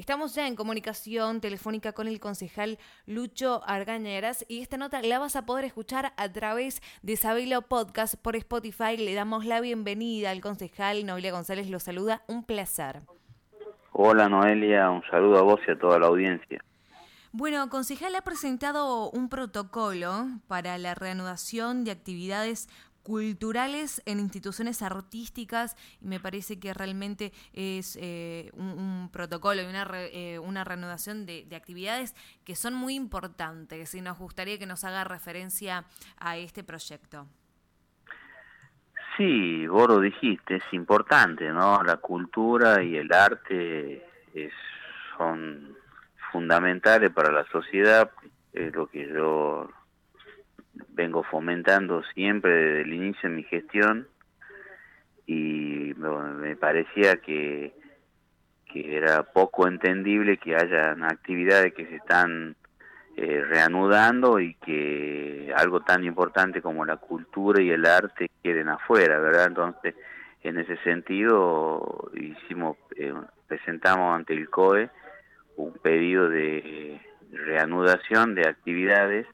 Estamos ya en comunicación telefónica con el concejal Lucho Argañeras y esta nota la vas a poder escuchar a través de Sabelo Podcast por Spotify. Le damos la bienvenida al concejal Noelia González, lo saluda, un placer. Hola Noelia, un saludo a vos y a toda la audiencia. Bueno, concejal ha presentado un protocolo para la reanudación de actividades culturales en instituciones artísticas y me parece que realmente es eh, un, protocolo y una, eh, una reanudación de, actividades que son muy importantes y nos gustaría que nos haga referencia a este proyecto. Sí, vos lo dijiste, es importante, ¿no? La cultura y el arte es, son fundamentales para la sociedad, es lo que yo vengo fomentando siempre desde el inicio de mi gestión y me parecía que, que era poco entendible que haya actividades que se están eh, reanudando y que algo tan importante como la cultura y el arte queden afuera, ¿verdad? Entonces, en ese sentido, hicimos, eh, presentamos ante el COE un pedido de reanudación de actividades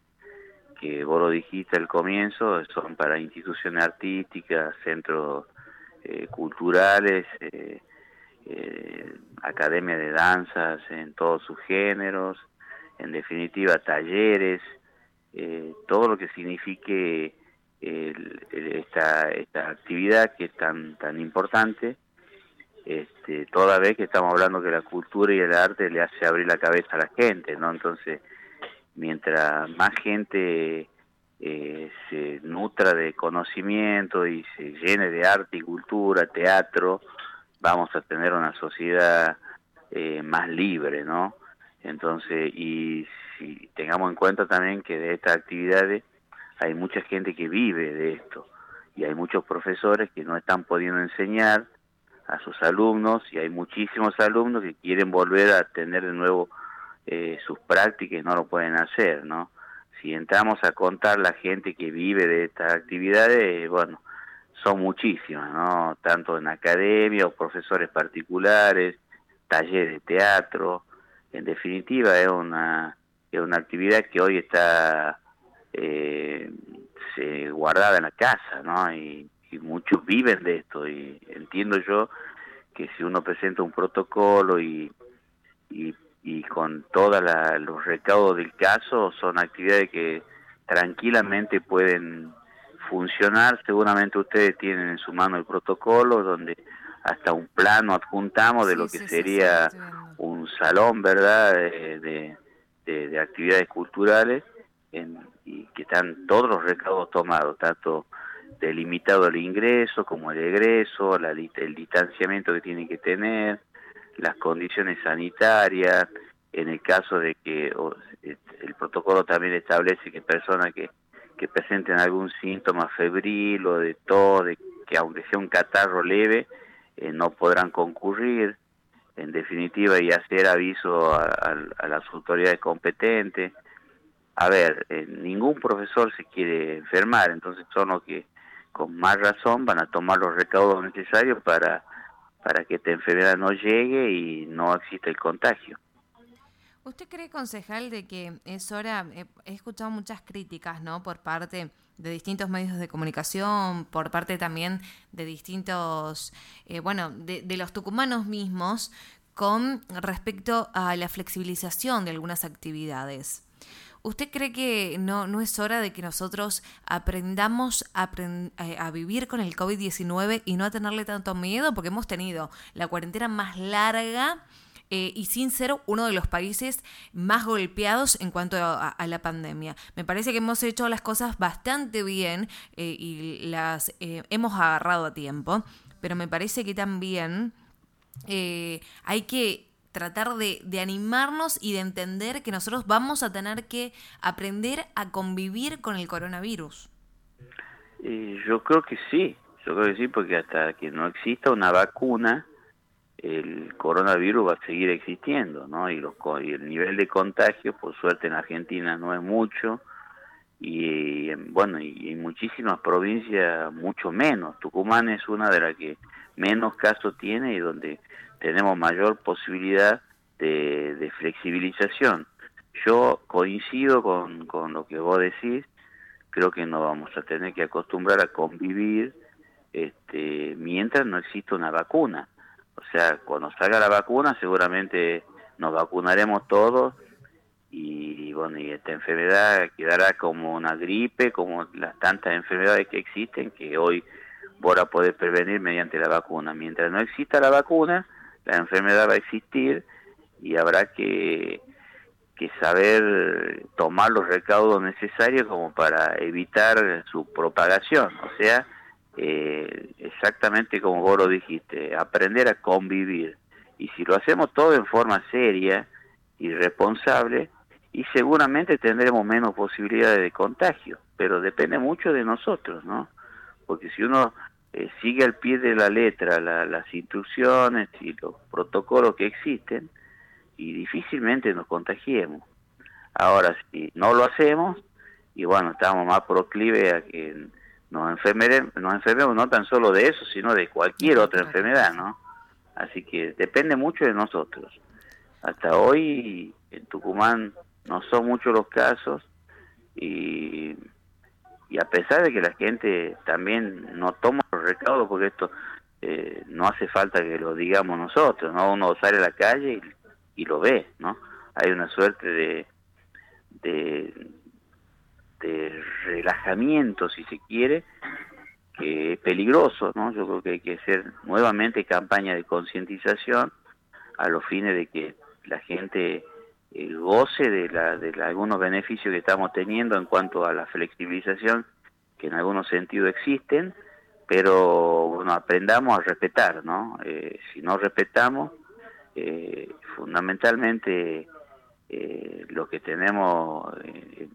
que vos lo dijiste al comienzo, son para instituciones artísticas, centros eh, culturales, eh, eh, academia de danzas en todos sus géneros, en definitiva talleres, todo lo que signifique esta, esta actividad que es tan, tan importante, este, toda vez que estamos hablando que la cultura y el arte le hace abrir la cabeza a la gente, ¿no? Entonces, mientras más gente eh, se nutra de conocimiento y se llene de arte y cultura, teatro, vamos a tener una sociedad eh, más libre, ¿no? Entonces, y si tengamos en cuenta también que de estas actividades hay mucha gente que vive de esto y hay muchos profesores que no están pudiendo enseñar a sus alumnos y hay muchísimos alumnos que quieren volver a tener de nuevo eh, sus prácticas no lo pueden hacer, ¿no? Si entramos a contar la gente que vive de estas actividades, bueno, son muchísimas, ¿no? Tanto en academia profesores particulares, talleres de teatro, en definitiva es una, es una actividad que hoy está eh, guardada en la casa, ¿no? Y, y muchos viven de esto y entiendo yo que si uno presenta un protocolo y, y y con todos los recaudos del caso son actividades que tranquilamente pueden funcionar. Seguramente ustedes tienen en su mano el protocolo donde hasta un plano adjuntamos de lo que sería un salón, ¿verdad?, de, de, actividades culturales en, y que están todos los recaudos tomados, tanto delimitado el ingreso como el egreso, la, el distanciamiento que tiene que tener, las condiciones sanitarias, en el caso de que el protocolo también establece que personas que, que presenten algún síntoma febril o de tos, de, que aunque sea un catarro leve, eh, no podrán concurrir, en definitiva, y hacer aviso a, las autoridades competentes. A ver, eh, ningún profesor se quiere enfermar, entonces son los que con más razón van a tomar los recaudos necesarios para para que esta enfermedad no llegue y no exista el contagio. ¿Usted cree, concejal, de que es hora, eh, he escuchado muchas críticas, ¿no? Por parte de distintos medios de comunicación, por parte también de distintos, eh, bueno, de, de, los tucumanos mismos, con respecto a la flexibilización de algunas actividades. ¿Usted cree que no, no es hora de que nosotros aprendamos a, eh, vivir con el COVID-19 y no a tenerle tanto miedo? Porque hemos tenido la cuarentena más larga eh, y sin ser uno de los países más golpeados en cuanto a, la pandemia. Me parece que hemos hecho las cosas bastante bien eh, y las hemos agarrado a tiempo, pero me parece que también hay que tratar de, animarnos y de entender que nosotros vamos a tener que aprender a convivir con el coronavirus. yo creo que sí, yo creo que sí, porque hasta que no exista una vacuna, el coronavirus va a seguir existiendo, ¿no? Y, los, y el nivel de contagio, por suerte en Argentina no es mucho, y bueno, y en muchísimas provincias mucho menos. Tucumán es una de las que menos casos tiene y donde tenemos mayor posibilidad de, flexibilización. Yo coincido con, con lo que vos decís, creo que nos vamos a tener que acostumbrar a convivir este, mientras no exista una vacuna. O sea, cuando salga la vacuna seguramente nos vacunaremos todos y bueno, y esta enfermedad quedará como una gripe, como las tantas enfermedades que existen que hoy voy a poder prevenir mediante la vacuna. Mientras no exista la vacuna, la enfermedad va a existir y habrá que, que saber tomar los recaudos necesarios como para evitar su propagación. O sea, eh, exactamente como vos lo dijiste, aprender a convivir. Y si lo hacemos todo en forma seria y responsable, y seguramente tendremos menos posibilidades de contagio, pero depende mucho de nosotros, ¿no? Porque si uno eh, sigue al pie de la letra las instrucciones y los protocolos que existen, y difícilmente nos contagiemos. Ahora, si no lo hacemos, y bueno, estamos más proclives a que nos enfermemos, nos enfermemos no tan solo de eso, sino de cualquier otra enfermedad, ¿no? Así que depende mucho de nosotros. Hasta hoy en Tucumán no son muchos los casos y, y a pesar de que la gente también no toma los recaudos, porque esto eh, no hace falta que lo digamos nosotros, ¿no? Uno sale a la calle y, lo ve, ¿no? Hay una suerte de, de, de relajamiento, si se quiere, que es peligroso, ¿no? Yo creo que hay que hacer nuevamente campaña de concientización a los fines de que la gente el goce de, la, de algunos beneficios que estamos teniendo en cuanto a la flexibilización que en algunos sentidos existen, pero bueno, aprendamos a respetar, ¿no? Eh, si no respetamos, eh, fundamentalmente eh, lo que tenemos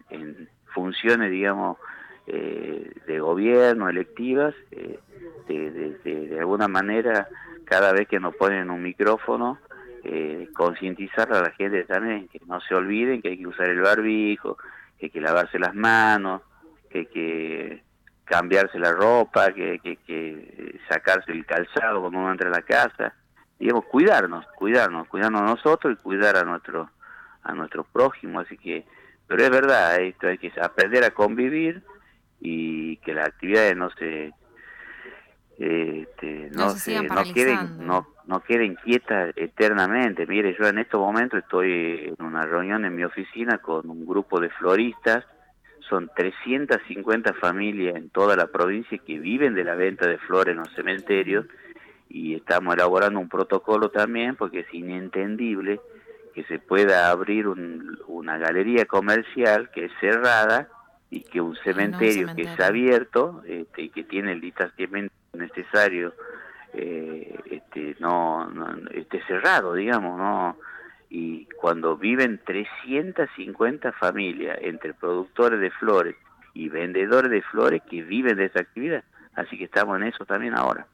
en, funciones, digamos, de gobierno, electivas, de, de, alguna manera, cada vez que nos ponen un micrófono, eh, concientizar a la gente también, que no se olviden que hay que usar el barbijo, que hay que lavarse las manos, que hay que cambiarse la ropa, que hay que, sacarse el calzado cuando uno entra a la casa, digamos, cuidarnos, cuidarnos, cuidarnos nosotros y cuidar a nuestro, a nuestro prójimo, así que, pero es verdad, esto hay que aprender a convivir y que las actividades no se este, no, se, no queden no, no queden quietas eternamente. Mire yo en estos momentos estoy en una reunión en mi oficina con un grupo de floristas. Son 350 familias en toda la provincia que viven de la venta de flores en los cementerios y estamos elaborando un protocolo también porque es inentendible que se pueda abrir una galería comercial que es cerrada y que un cementerio, que es abierto este, y que tiene el distanciamiento necesario eh, este, no, esté cerrado, digamos, ¿no? Y cuando viven 350 familias entre productores de flores y vendedores de flores que viven de esa actividad. Así que estamos en eso también ahora.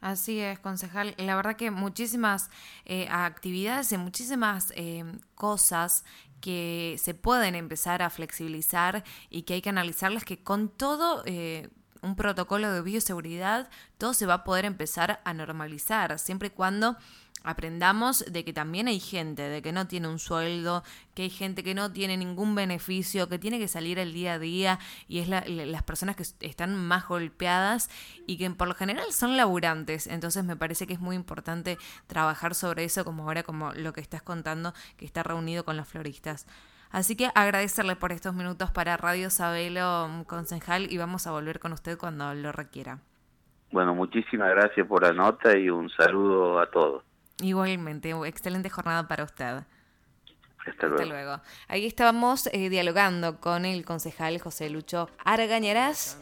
Así es, concejal. La verdad que muchísimas eh, actividades y muchísimas eh, cosas que se pueden empezar a flexibilizar y que hay que analizarlas que con todo eh, un protocolo de bioseguridad todo se va a poder empezar a normalizar siempre y cuando aprendamos de que también hay gente, de que no tiene un sueldo, que hay gente que no tiene ningún beneficio, que tiene que salir el día a día y es las personas que están más golpeadas y que por lo general son laburantes. Entonces me parece que es muy importante trabajar sobre eso como ahora como lo que estás contando que está reunido con los floristas. Así que agradecerle por estos minutos para Radio Sabelo Concejal y vamos a volver con usted cuando lo requiera. Bueno, muchísimas gracias por la nota y un saludo a todos. Igualmente, excelente jornada para usted. Hasta luego. Ahí estábamos eh, dialogando con el concejal José Lucho Argañarás.